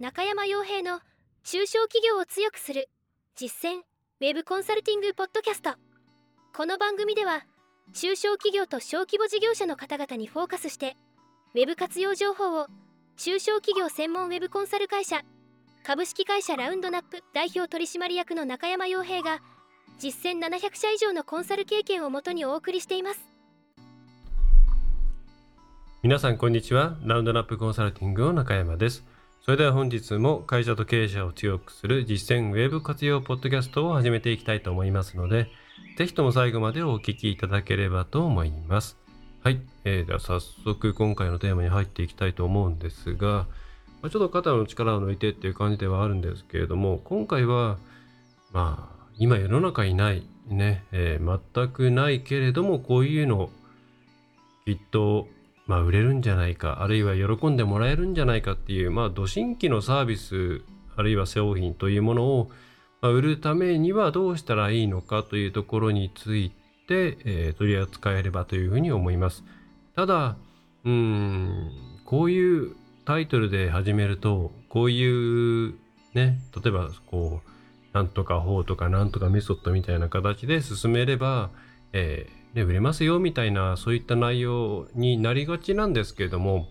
中山洋平の中小企業を強くする実践ウェブコンサルティングポッドキャスト。この番組では中小企業と小規模事業者の方々にフォーカスしてウェブ活用情報を中小企業専門ウェブコンサル会社株式会社ラウンドナップ代表取締役の中山洋平が実践700社以上のコンサル経験をもとにお送りしています。皆さんこんにちは。ラウンドナップコンサルティングの中山です。それでは本日も会社と経営者を強くする実践ウェブ活用ポッドキャストを始めていきたいと思いますので、ぜひとも最後までお聞きいただければと思います。はい、えー、では早速今回のテーマに入っていきたいと思うんですが、まあ、ちょっと肩の力を抜いてっていう感じではあるんですけれども、今回は、まあ、今世の中にない、ね、えー、全くないけれども、こういうの、きっとまあ、売れるんじゃないか、あるいは喜んでもらえるんじゃないかっていう、まあ、ど新規のサービス、あるいは商品というものを、まあ、売るためにはどうしたらいいのかというところについて、えー、取り扱えればというふうに思います。ただ、うん、こういうタイトルで始めると、こういうね、例えばこう、なんとか法とかなんとかメソッドみたいな形で進めれば、えーね、売れますよみたいなそういった内容になりがちなんですけれども、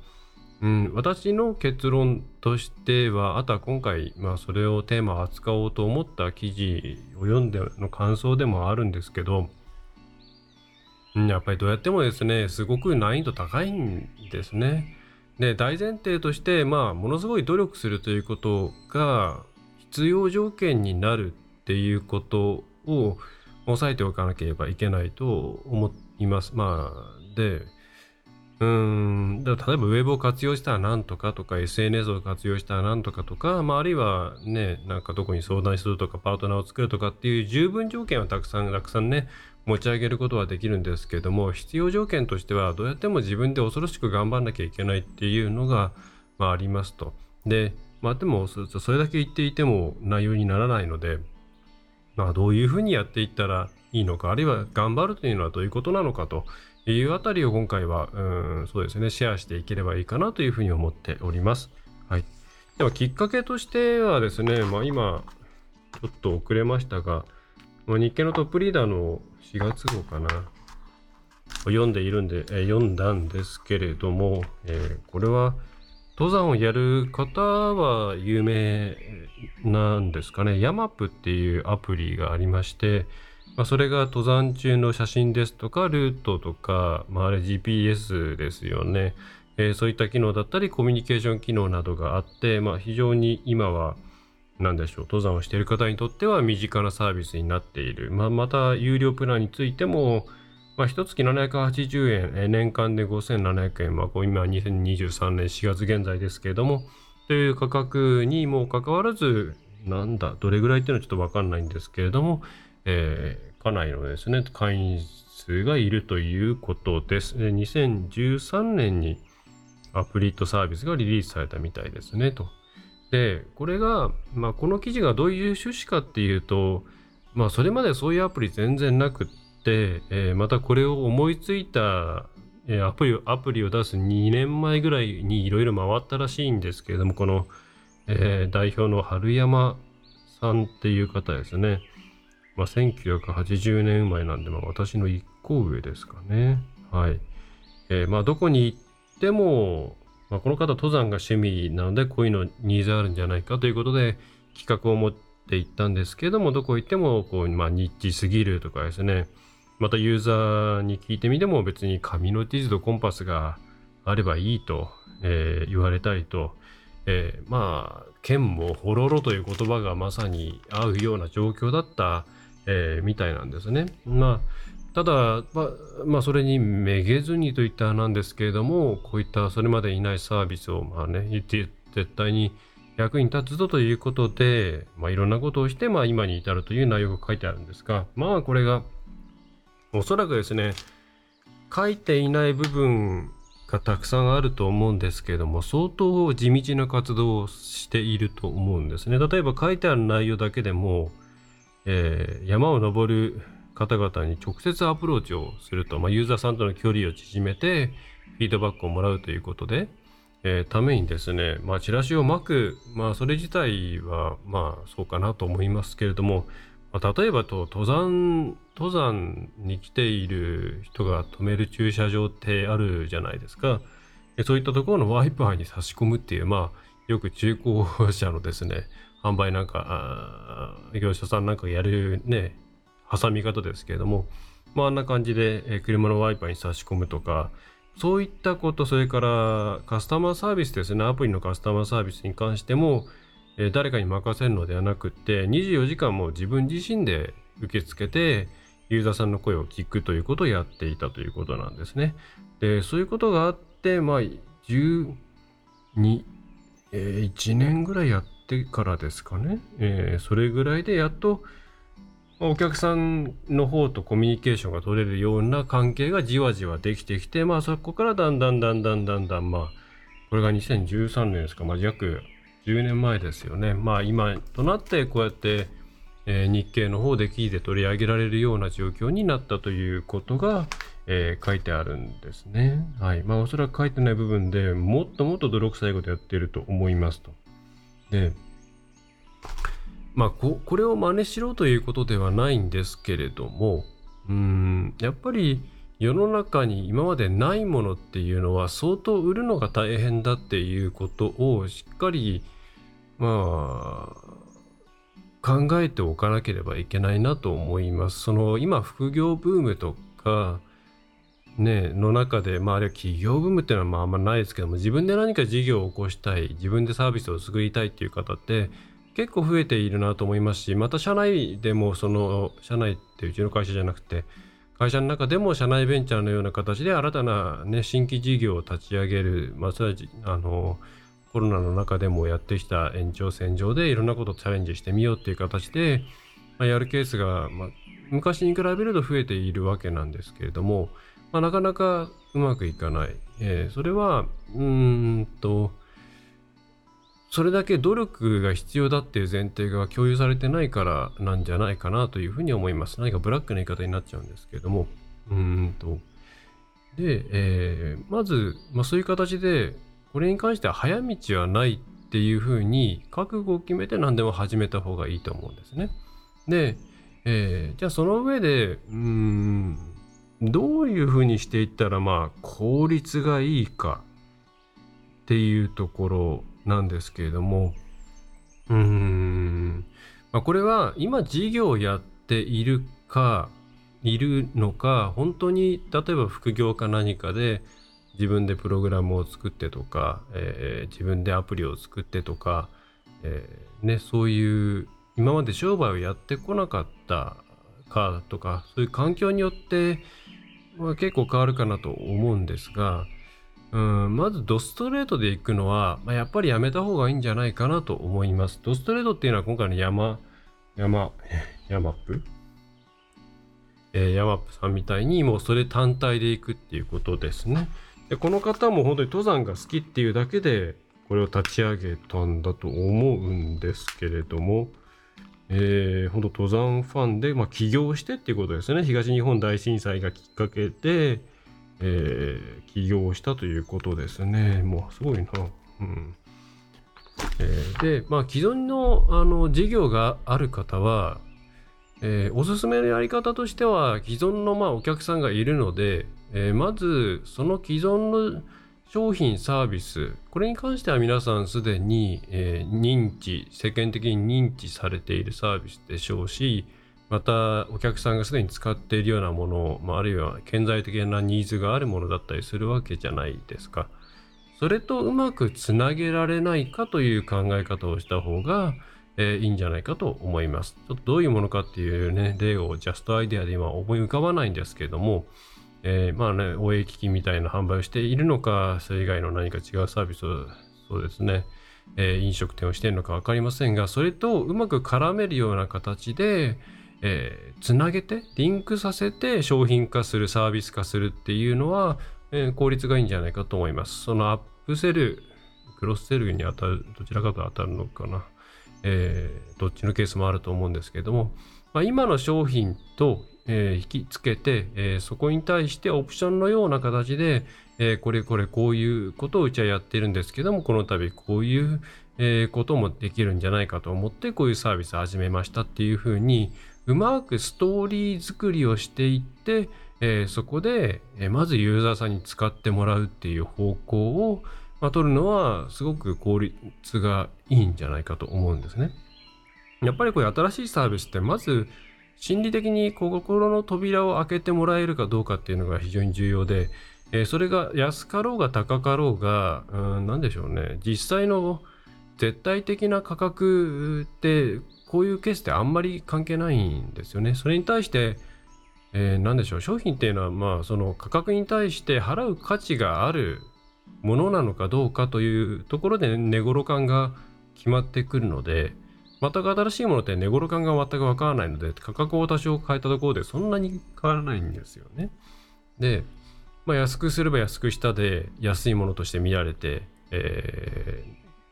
うん、私の結論としてはあとは今回、まあ、それをテーマ扱おうと思った記事を読んでの感想でもあるんですけど、うん、やっぱりどうやってもですねすごく難易度高いんですね。で大前提としてまあものすごい努力するということが必要条件になるっていうことを押さえておかなければいけないと思います。まあ、で、うん、だ例えばウェブを活用したらなんとかとか SNS を活用したらなんとかとか、まあ、あるいはね、なんかどこに相談するとかパートナーを作るとかっていう十分条件はたくさんたくさんね、持ち上げることはできるんですけども、必要条件としてはどうやっても自分で恐ろしく頑張んなきゃいけないっていうのが、まあ、ありますと。で、まあでもそれだけ言っていても内容にならないので、まあ、どういうふうにやっていったらいいのか、あるいは頑張るというのはどういうことなのかというあたりを今回は、うん、そうですね、シェアしていければいいかなというふうに思っております。はい。では、きっかけとしてはですね、まあ、今、ちょっと遅れましたが、まあ、日経のトップリーダーの4月号かな、読んでいるんで、え読んだんですけれども、えー、これは、登山をやる方は有名なんですかね。ヤマップっていうアプリがありまして、まあ、それが登山中の写真ですとか、ルートとか、まあ、あれ GPS ですよね。えー、そういった機能だったり、コミュニケーション機能などがあって、まあ、非常に今は、何でしょう、登山をしている方にとっては身近なサービスになっている。まあ、また、有料プランについても、まあ、1月780円、年間で5700円、まあ、今2023年4月現在ですけれども、という価格にもかかわらず、なんだ、どれぐらいっていうのはちょっとわかんないんですけれども、えー、かなりのですね、会員数がいるということです。2013年にアプリットサービスがリリースされたみたいですね、と。で、これが、まあ、この記事がどういう趣旨かっていうと、まあ、それまでそういうアプリ全然なくって、、えー、またこれを思いついた、えー、アプリアプリを出す2年前ぐらいにいろいろ回ったらしいんですけれども、この、えー、代表の春山さんっていう方ですね。まあ、1980年生まれなんで、まあ、私の1個上ですかね。はい。えー、まあ、どこに行っても、まあ、この方登山が趣味なので、こういうのニーズあるんじゃないかということで、企画を持って行ったんですけども、どこ行っても、こう、まあ、ニッチすぎるとかですね、またユーザーに聞いてみても別に紙の地図とコンパスがあればいいと、えー、言われたりと、えー、まあ剣もほろろという言葉がまさに合うような状況だった、えー、みたいなんですね。まあただ、まあ、まあ、それにめげずにといったなんですけれども、こういったそれまでいないサービスを、まあね、言って絶対に役に立つぞということで、まあ、いろんなことをして、まあ、今に至るという内容が書いてあるんですが、まあ、これがおそらくですね、書いていない部分がたくさんあると思うんですけれども、相当地道な活動をしていると思うんですね。例えば書いてある内容だけでも、えー、山を登る方々に直接アプローチをすると、まあ、ユーザーさんとの距離を縮めて、フィードバックをもらうということで、えー、ためにですね、まあ、チラシを巻く、まあ、それ自体は、まあ、そうかなと思いますけれども、まあ、例えばと、登山、登山に来ている人が止める駐車場ってあるじゃないですか。そういったところのワイパーに差し込むっていう、まあ、よく中古車のですね、販売なんか、業者さんなんかやるね、挟み方ですけれども、まあ、あんな感じで、車のワイパーに差し込むとか、そういったこと、それからカスタマーサービスですね、アプリのカスタマーサービスに関しても、え誰かに任せるのではなくって、24時間も自分自身で受け付けて、ユーザーさんの声を聞くということをやっていたということなんですね。で、そういうことがあって、まあ、12、えー、1年ぐらいやってからですかね、えー、それぐらいでやっと、お客さんの方とコミュニケーションが取れるような関係がじわじわできてきて、まあそこからだんだんだんだんだんだん、まあ、これが2013年ですか、まあ10年前ですよね。まあ今となってこうやって、えー、日経の方で記事で取り上げられるような状況になったということが、えー、書いてあるんですね。はい。まあおそらく書いてない部分でもっともっと泥臭いことやってると思いますと。で、まあこ、これを真似しろということではないんですけれども、うん、やっぱり世の中に今までないものっていうのは相当売るのが大変だっていうことをしっかり、まあ、考えておかなければいけないなと思います。その今副業ブームとか、ね、の中で、まあ、あれは企業ブームっていうのはまああんまないですけども自分で何か事業を起こしたい自分でサービスを作りたいっていう方って結構増えているなと思いますし、また社内でもその、社内ってうちの会社じゃなくて、会社の中でも社内ベンチャーのような形で新たな、ね、新規事業を立ち上げる、まあ、それはあのコロナの中でもやってきた延長線上でいろんなことをチャレンジしてみようっていう形で、まあ、やるケースが、まあ、昔に比べると増えているわけなんですけれども、まあ、なかなかうまくいかない。えー、それは、うーんと、それだけ努力が必要だっていう前提が共有されてないからなんじゃないかなというふうに思います。何かブラックな言い方になっちゃうんですけれども。うんと。で、えー、まず、まあ、そういう形で、これに関しては早道はないっていうふうに覚悟を決めて何でも始めた方がいいと思うんですね。で、えー、じゃあその上で、うーん、どういうふうにしていったらまあ効率がいいかっていうところなんですけれども、うーん、まあ、これは今事業をやっているか、いるのか、本当に例えば副業か何かで自分でプログラムを作ってとか、えー、自分でアプリを作ってとか、えー、ね、そういう今まで商売をやってこなかったかとか、そういう環境によって、まあ、結構変わるかなと思うんですが、うん、まずドストレートで行くのは、まあ、やっぱりやめた方がいいんじゃないかなと思います。ドストレートっていうのは今回の山、山、山ップ？えー、ヤマップさんみたいにもうそれ単体で行くっていうことですね。でこの方も本当に登山が好きっていうだけでこれを立ち上げたんだと思うんですけれども、えー、本当登山ファンで、まあ、起業してっていうことですね。東日本大震災がきっかけで、えー、起業したということですね。もうすごいな。うんえー、で、まあ、既存のあの事業がある方は、えー、おすすめのやり方としては、既存のまあお客さんがいるので、えー、まずその既存の商品サービスこれに関しては皆さんすでに、えー、認知世間的に認知されているサービスでしょうしまたお客さんがすでに使っているようなもの、まあ、あるいは顕在的なニーズがあるものだったりするわけじゃないですか。それとうまくつなげられないかという考え方をした方が、え、いいんじゃないかと思います。ちょっとどういうものかっていうね、例をジャストアイデアで今思い浮かばないんですけれども、えー、まあね、応援機器みたいな販売をしているのか、それ以外の何か違うサービスを、そうですね、えー、飲食店をしているのか分かりませんが、それとうまく絡めるような形で、えー、つなげて、リンクさせて商品化する、サービス化するっていうのは、えー、効率がいいんじゃないかと思います。そのアップセル、クロスセルに当たる、どちらかと当たるのかな。えー、どっちのケースもあると思うんですけれども、まあ、今の商品と、えー、引きつけて、えー、そこに対してオプションのような形で、えーこれこれこういうことをうちはやってるんですけどもこの度こういう、えーこともできるんじゃないかと思ってこういうサービスを始めましたっていうふうにうまくストーリー作りをしていって、えーそこで、えーまずユーザーさんに使ってもらうっていう方向を、まあ、取るのはすごく効率がいいんじゃないかと思うんですね。やっぱりこういう新しいサービスってまず心理的に心の扉を開けてもらえるかどうかっていうのが非常に重要で、えーそれが安かろうが高かろうが、うん、なんでしょうね、実際の絶対的な価格って、こういうケースってあんまり関係ないんですよね。それに対して、えーなんでしょう、商品っていうのは、まあ、その価格に対して払う価値があるものなのかどうかというところで値頃感が決まってくるので、全く新しいものって値頃感が全くわからないので、価格を多少変えたところでそんなに変わらないんですよね。で、まあ、安くすれば安くしたで安いものとして見られて、え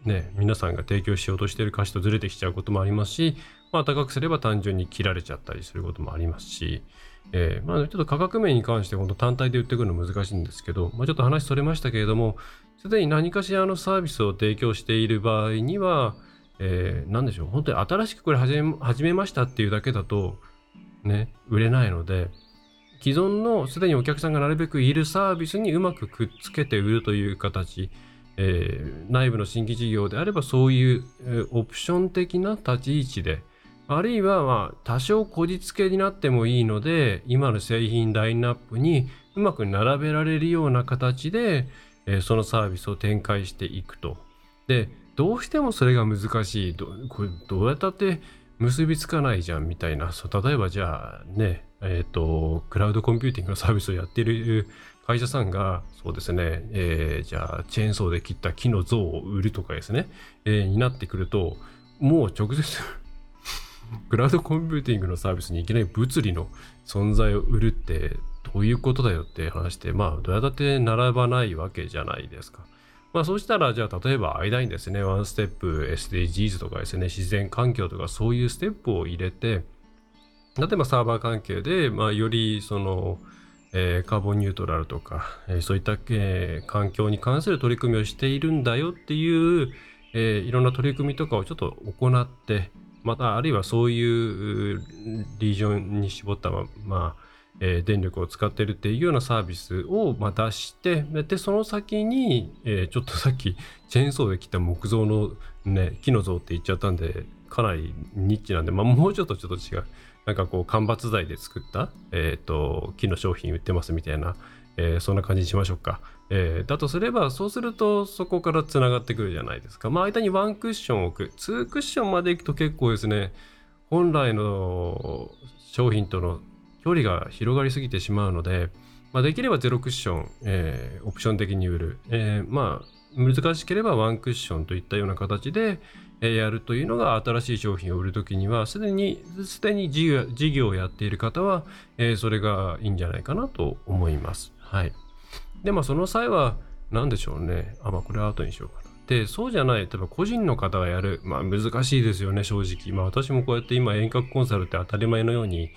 ーね、皆さんが提供しようとしている価値とずれてきちゃうこともありますし、まあ、高くすれば単純に切られちゃったりすることもありますし、えーまあ、ちょっと価格面に関して本当単体で売ってくるの難しいんですけど、まあ、ちょっと話それましたけれどもすでに何かしらのサービスを提供している場合には、えー、何でしょう本当に新しくこれ始め始めましたっていうだけだとね売れないので既存のすでにお客さんがなるべくいるサービスにうまくくっつけて売るという形、えー内部の新規事業であればそういう、えーオプション的な立ち位置であるいはまあ多少こじつけになってもいいので今の製品ラインナップにうまく並べられるような形で、えーそのサービスを展開していくと。でどうしてもそれが難しいどこれどうやったって結びつかないじゃんみたいなそう例えばじゃあねえっ、とクラウドコンピューティングのサービスをやっている会社さんがそうですね、えーじゃあチェーンソーで切った木の像を売るとかですね、えーになってくるともう直接 クラウドコンピューティングのサービスにいきなり物理の存在を売るってどういうことだよって話してまあどうやったって並ばないわけじゃないですか。まあそうしたらじゃあ例えば間にですねワンステップ SDGs とかですね自然環境とかそういうステップを入れて例えばサーバー関係で、まあ、よりその、えーカーボンニュートラルとか、えーそういった、えー環境に関する取り組みをしているんだよっていう、えいろんな取り組みとかをちょっと行ってまたあるいはそういうリージョンに絞ったままあえー電力を使ってるっていうようなサービスを、ま、出してでその先に、えーちょっとさっき チェーンソーで切った木造の、ね、木の像って言っちゃったんでかなりニッチなんで、まあ、もうちょっとちょっと違う。なんかこう間伐材で作った、えー、と木の商品売ってますみたいな、えーそんな感じにしましょうか、えーだとすればそうするとそこからつながってくるじゃないですか。まあ間にワンクッションを置く。2クッションまでいくと結構ですね本来の商品との距離が広がりすぎてしまうので、まあ、できればゼロクッション、えーオプション的に売る、えーまあ難しければワンクッションといったような形で、えやるというのが新しい商品を売るときにはすでにすでに事業をやっている方は、えそれがいいんじゃないかなと思います。はい。でまあその際は何でしょうねあまあこれは後にしようかな。でそうじゃない例えば個人の方がやるまあ難しいですよね正直。まあ私もこうやって今遠隔コンサルって当たり前のように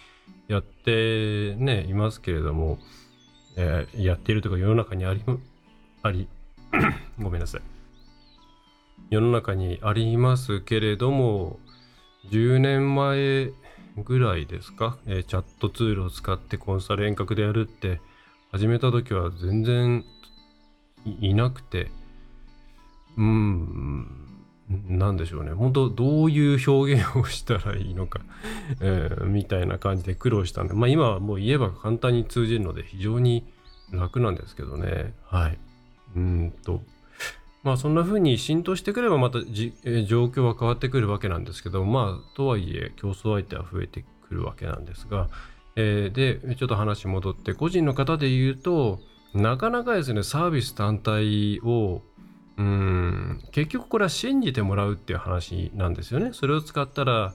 やってねいますけれども、えーやっているとか世の中にありあり ごめんなさい。世の中にありますけれども10年前ぐらいですか、えーチャットツールを使ってコンサル遠隔でやるって始めた時は全然いなくて。うん。なんでしょうね。本当どういう表現をしたらいいのか、えーみたいな感じで苦労したんでまあ今はもう言えば簡単に通じるので非常に楽なんですけどね。はい。うんと。まあそんな風に浸透してくればまたじ、えー状況は変わってくるわけなんですけどまあとはいえ競争相手は増えてくるわけなんですが、えーでちょっと話戻って個人の方で言うとなかなかですねサービス単体をうん。結局これは信じてもらうっていう話なんですよね。それを使ったら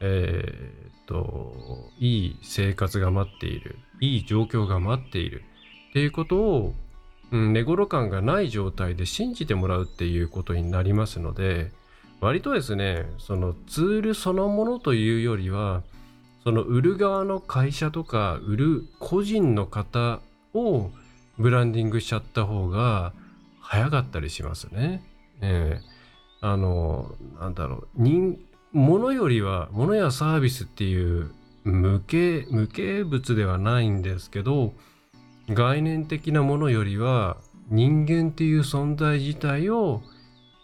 えーっといい生活が待っている。いい状況が待っている。っていうことをうん、寝頃感がない状態で信じてもらうっていうことになりますので割とですねそのツールそのものというよりはその売る側の会社とか売る個人の方を、ブランディングしちゃった方が早かったりしますね。えー、あのなんだろう人物よりは物やサービスっていう無形無形物ではないんですけど概念的なものよりは人間っていう存在自体を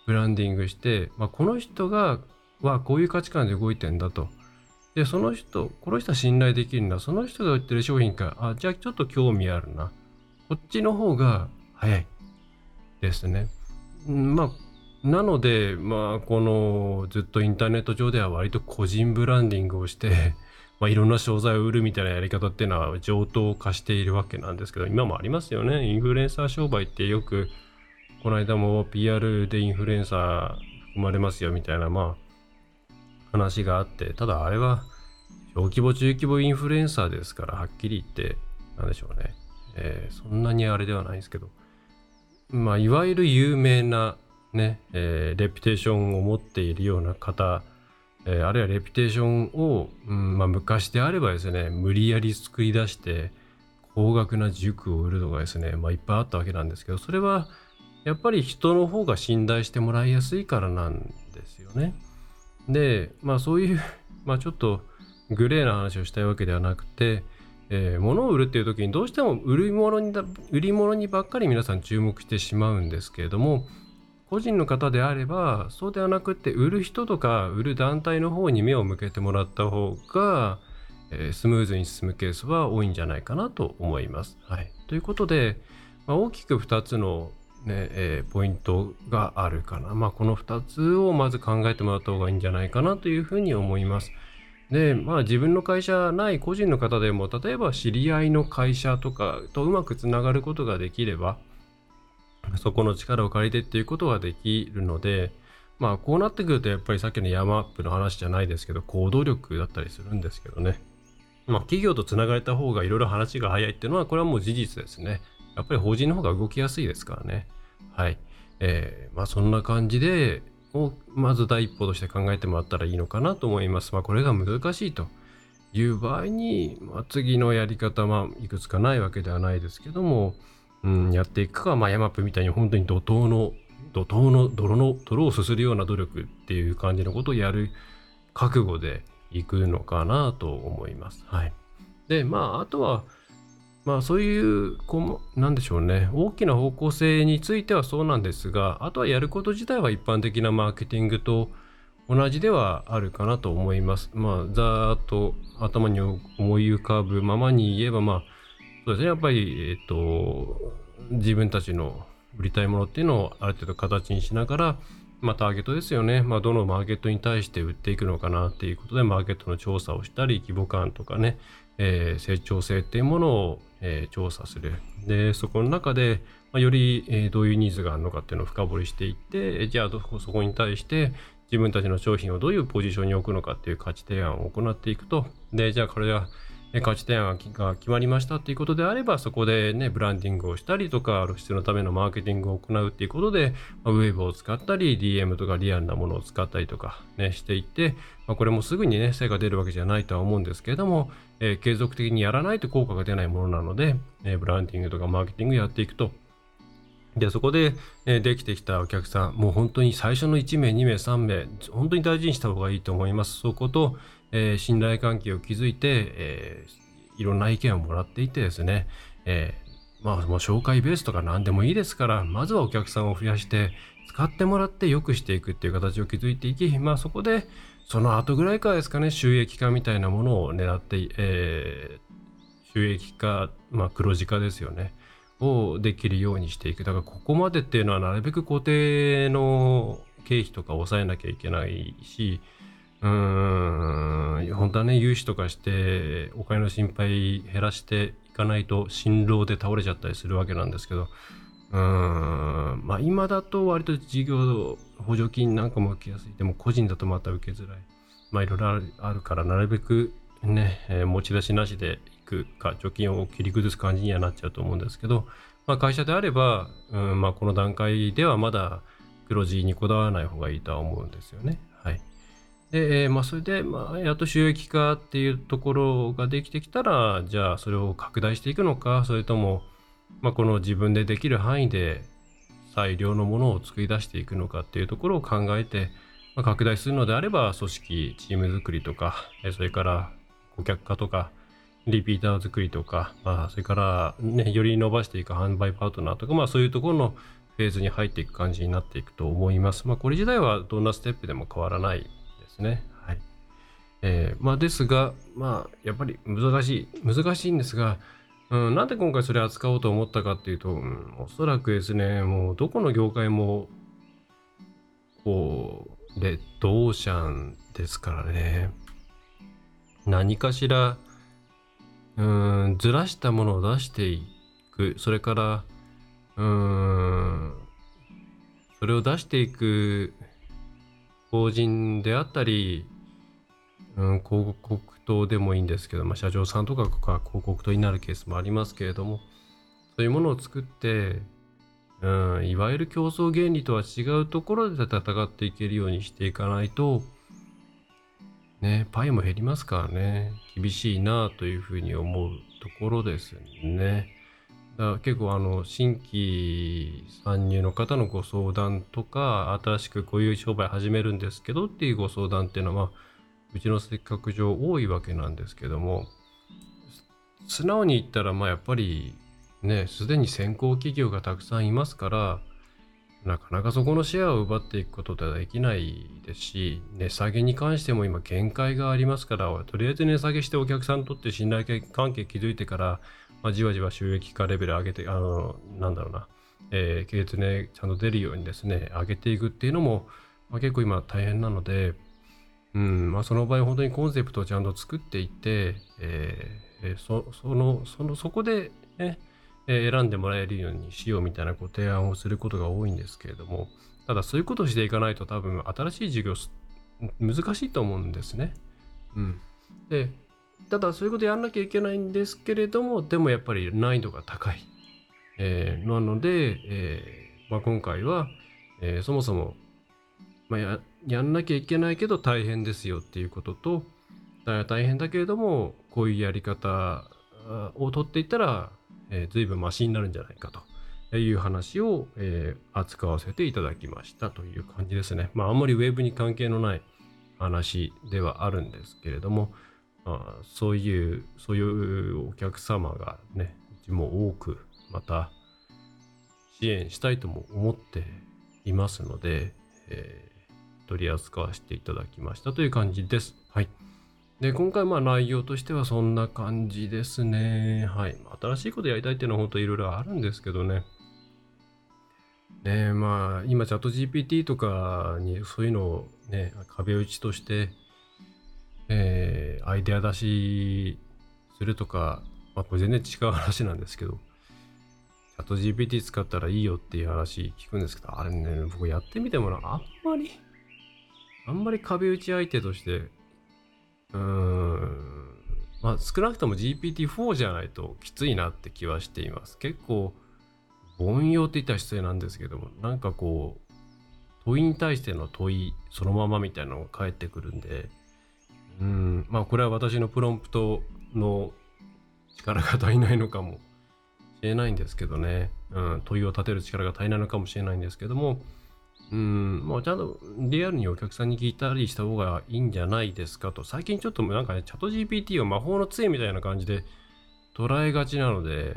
ブランディングして、まあ、この人がはこういう価値観で動いてんだと。で、その人、この人は信頼できるんだ。その人が売ってる商品か、あ、じゃあちょっと興味あるな。こっちの方が早いですね。まあ、なので、まあ、このずっとインターネット上では割と個人ブランディングをして まあ、いろんな商材を売るみたいなやり方っていうのは上等化しているわけなんですけど、今もありますよね。インフルエンサー商売ってよく、この間も PR でインフルエンサー含まれますよみたいな、まあ、話があって、ただあれは、小規模、中規模インフルエンサーですから、はっきり言って、なんでしょうね。えー、そんなにあれではないんですけど、まあ、いわゆる有名なね、えー、レピュテーションを持っているような方えー、あるいはレピュテーションを、うんまあ、昔であればですね無理やり作り出して高額な塾を売るとかですね、まあ、いっぱいあったわけなんですけどそれはやっぱり人の方が信頼してもらいやすいからなんですよね。でまあそういう、まあ、ちょっとグレーな話をしたいわけではなくて、えー、物を売るっていう時にどうしても売り物に売り物にばっかり皆さん注目してしまうんですけれども個人の方であればそうではなくって売る人とか売る団体の方に目を向けてもらった方が、えー、スムーズに進むケースは多いんじゃないかなと思います。はい、ということで、まあ、大きく2つのねえー、ポイントがあるかな。まあこの2つをまず考えてもらった方がいいんじゃないかなというふうに思います。で、まあ自分の会社ない個人の方でも、例えば知り合いの会社とかとうまくつながることができれば、そこの力を借りてっていうことができるので、まあこうなってくるとやっぱりさっきの山アップの話じゃないですけど、行動力だったりするんですけどね。まあ企業とつながれた方がいろいろ話が早いっていうのは、これはもう事実ですね。やっぱり法人の方が動きやすいですからね。はい。えー、まあそんな感じで、をまず第一歩として考えてもらったらいいのかなと思います。まあこれが難しいという場合に、まあ、次のやり方、まあいくつかないわけではないですけども、うん、やっていくか、まあ、ヤマップみたいに本当に怒涛の怒涛の泥の泥をすするような努力っていう感じのことをやる覚悟でいくのかなと思います。はい。で、まあ、あとは、まあ、そういう、こう、なんでしょうね。大きな方向性についてはそうなんですが、あとはやること自体は一般的なマーケティングと同じではあるかなと思います。まあ、ざーっと頭に思い浮かぶままに言えば、まあ、そうですね、やっぱり、えっ、と、自分たちの売りたいものっていうのをある程度形にしながら、まあ、ターゲットですよね。まあ、どのマーケットに対して売っていくのかなっていうことで、マーケットの調査をしたり、規模感とかね、えー、成長性っていうものを、えー、調査する。で、そこの中で、まあ、より、えー、どういうニーズがあるのかっていうのを深掘りしていって、じゃあそこに対して自分たちの商品をどういうポジションに置くのかっていう価値提案を行っていくと。で、じゃあこれは価値提案が決まりましたっていうことであれば、そこでね、ブランディングをしたりとか、露出のためのマーケティングを行うっていうことで、まあ、ウェブを使ったり、DM とかリアルなものを使ったりとかね、していって、まあ、これもすぐにね、成果出るわけじゃないとは思うんですけれども、えー、継続的にやらないと効果が出ないものなので、えー、ブランディングとかマーケティングやっていくと、で、そこで、え、できてきたお客さん、もう本当に最初の1名、2名、3名、本当に大事にした方がいいと思います。そこと、えー、信頼関係を築いて、えー、いろんな意見をもらっていてですね、えー、まあ、もう紹介ベースとか何でもいいですから、まずはお客さんを増やして、使ってもらって良くしていくっていう形を築いていき、まあそこで、その後ぐらいからですかね、収益化みたいなものを狙って、えー、収益化、まあ黒字化ですよね。をできるようにしていく。だからここまでっていうのはなるべく固定の経費とか抑えなきゃいけないし、うん、本当はね、融資とかして、お金の心配減らしていかないと、辛労で倒れちゃったりするわけなんですけど、うん、まあ今だと割と事業補助金なんかも受けやすい。でも個人だとまた受けづらい。まあいろいろあるから、なるべくね、えー、持ち出しなしでいくか、貯金を切り崩す感じにはなっちゃうと思うんですけど、まあ会社であれば、うんまあこの段階ではまだ黒字にこだわらない方がいいとは思うんですよね。はい。で、まあ、それで、まあ、やっと収益化っていうところができてきたら、じゃあ、それを拡大していくのか、それとも、まあ、この自分でできる範囲で最良のものを作り出していくのかっていうところを考えて、まあ、拡大するのであれば組織チーム作りとかそれから顧客化とかリピーター作りとか、まあ、それから、ね、より伸ばしていく販売パートナーとか、まあ、そういうところのフェーズに入っていく感じになっていくと思います。まあ、これ自体はどんなステップでも変わらないね。はいえーまあ、ですが、まあ、やっぱり難しい、難しいんですが、うん、なんで今回それ扱おうと思ったかっていうと、うん、おそらくですね、もうどこの業界も、こう、レッドオーシャンですからね。何かしら、うん、ずらしたものを出していく。それから、うん、それを出していく法人であったり、うん、広告塔でもいいんですけど、まあ、社長さんとかが広告塔になるケースもありますけれどもそういうものを作って、うん、いわゆる競争原理とは違うところで戦っていけるようにしていかないとねパイも減りますからね厳しいなというふうに思うところですね。だ結構あの新規参入の方のご相談とか新しくこういう商売始めるんですけどっていうご相談っていうのは、まあうちのせっかく上多いわけなんですけども素直に言ったらまあやっぱりねすでに先行企業がたくさんいますからなかなかそこのシェアを奪っていくことではできないですし値下げに関しても今限界がありますからとりあえず値下げしてお客さんにとって信頼関係築いてから、まあ、じわじわ収益化レベル上げてあのなんだろうな、えー、経営ねちゃんと出るようにですね上げていくっていうのも、まあ、結構今大変なのでうんまあ、その場合本当にコンセプトをちゃんと作っていって、えー、そそのそのそこで、ね、選んでもらえるようにしようみたいなご提案をすることが多いんですけれどもただそういうことをしていかないと多分新しい事業難しいと思うんですね。うん、でただそういうことやらなきゃいけないんですけれどもでもやっぱり難易度が高い。えー、なので、えーまあ、今回は、えー、そもそもまあ、ややんなきゃいけないけど大変ですよっていうことと大変だけれどもこういうやり方を取っていったら、えー、随分マシになるんじゃないかという話を、えー、扱わせていただきましたという感じですね。まああんまりウェブに関係のない話ではあるんですけれども、まあ、そういうそういうお客様がねうちも多くまた支援したいとも思っていますので、えー取り扱わせていただきましたという感じです。で、今回まあ内容としてはそんな感じですね。はい。新しいことやりたいっていうのは本当いろいろあるんですけどね。ねまあ今チャット GPT とかにそういうのをね、壁打ちとして、えー、アイデア出しするとか、まあこれ全然違う話なんですけど、チャット GPT 使ったらいいよっていう話聞くんですけど、あれね、僕やってみてもな、あんまりあんまり壁打ち相手として、うーん、まあ少なくとも GPT-4 じゃないときついなって気はしています。結構、凡庸って言ったら失礼なんですけども、なんかこう、問いに対しての問いそのままみたいなのが返ってくるんで、うん、まあこれは私のプロンプトの力が足りないのかもしれないんですけどね、うん、問いを立てる力が足りないのかもしれないんですけども、うん、まあ、ちゃんとリアルにお客さんに聞いたりした方がいいんじゃないですかと。最近ちょっとなんかね、チャット GPT を魔法の杖みたいな感じで捉えがちなので、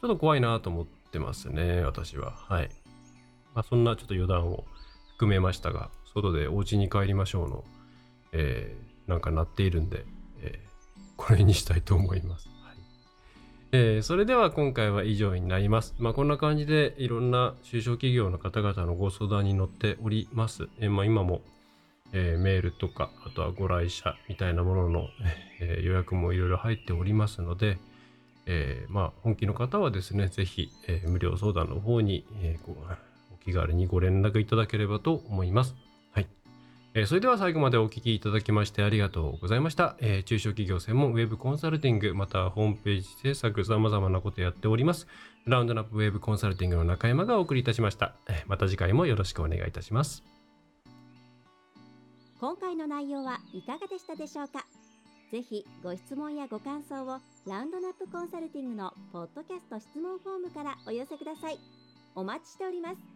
ちょっと怖いなと思ってますね、私は。はい。まあ、そんなちょっと余談を含めましたが、外でお家に帰りましょうの、えー、なんか鳴っているんで、えー、これにしたいと思います。えー、それでは今回は以上になります。まあ、こんな感じでいろんな中小企業の方々のご相談に乗っております。えー、まあ、今も、えー、メールとか、あとはご来社みたいなものの、え予約もいろいろ入っておりますので、えまあ、本気の方はですね、ぜひ、え無料相談の方に、えお気軽にご連絡いただければと思います。えー、それでは最後までお聞きいただきましてありがとうございました。えー、中小企業専門ウェブコンサルティング、またはホームページ制作、様々なことやっております。ラウンドナップウェブコンサルティングの中山がお送りいたしました。えー、また次回もよろしくお願いいたします。今回の内容はいかがでしたでしょうか？ぜひご質問やご感想をラウンドナップコンサルティングのポッドキャスト質問フォームからお寄せください。お待ちしております。